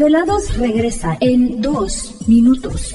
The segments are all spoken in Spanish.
Desvelados regresa en 2 minutos.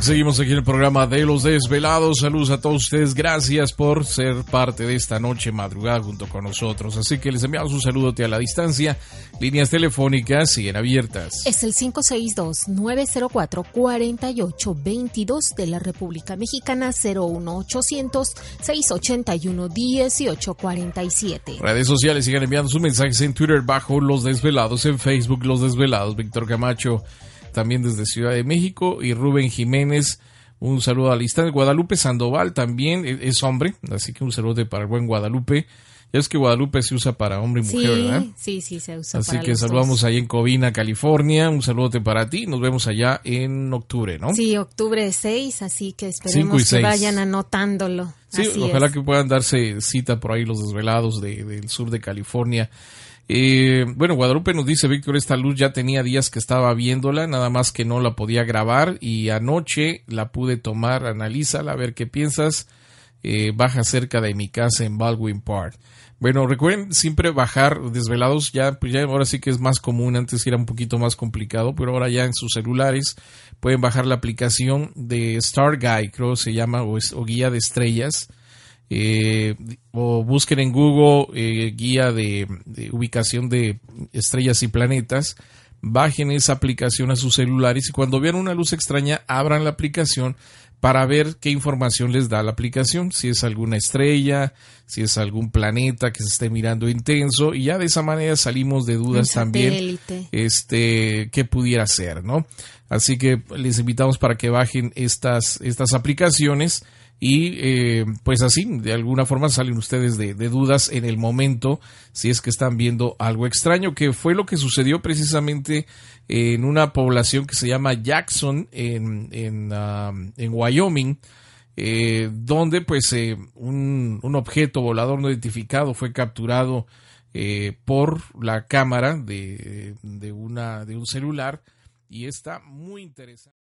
Seguimos aquí en el programa de Los Desvelados. Saludos a todos ustedes. Gracias por ser parte de esta noche madrugada junto con nosotros. Así que les enviamos un saludo a la distancia. Líneas telefónicas siguen abiertas. Es el 562-904-4822 de la República Mexicana 01800-681-1847. Redes sociales sigan enviando sus mensajes en Twitter bajo Los Desvelados, en Facebook Los Desvelados. Víctor Camacho también desde Ciudad de México, y Rubén Jiménez, un saludo a la instante. Guadalupe Sandoval también e-, es hombre, así que un saludo para el buen Guadalupe. Ya es que Guadalupe se usa para hombre y mujer, ¿verdad? Sí, sí, se usa Así que saludamos ahí en Covina, California. Un saludo para ti. Nos vemos allá en octubre, ¿no? Sí, octubre 6, así que esperemos que vayan anotándolo. Sí, ojalá que puedan darse cita por ahí los desvelados del sur de California. Eh, bueno, Guadalupe nos dice, Víctor, esta luz ya tenía días que estaba viéndola, nada más que no la podía grabar y anoche la pude tomar, analízala, a ver qué piensas. Eh, baja cerca de mi casa en Baldwin Park. Bueno, recuerden siempre bajar desvelados, ya, pues ya ahora sí que es más común, antes era un poquito más complicado, pero ahora ya en sus celulares pueden bajar la aplicación de Star Guy, creo se llama, o guía de estrellas eh, o busquen en Google eh, guía de, ubicación de estrellas y planetas, bajen esa aplicación a sus celulares y cuando vean una luz extraña abran la aplicación para ver qué información les da la aplicación, si es alguna estrella, si es algún planeta que se esté mirando intenso. Y ya de esa manera salimos de dudas también este qué pudiera ser, ¿no? Así que les invitamos para que bajen estas estas aplicaciones y eh, pues así, de alguna forma salen ustedes de, dudas en el momento si es que están viendo algo extraño, que fue lo que sucedió precisamente en una población que se llama Jackson en, en, um, Wyoming. Eh, donde pues eh, un, un, objeto volador no identificado fue capturado por la cámara de, de, una, de un celular y está muy interesante.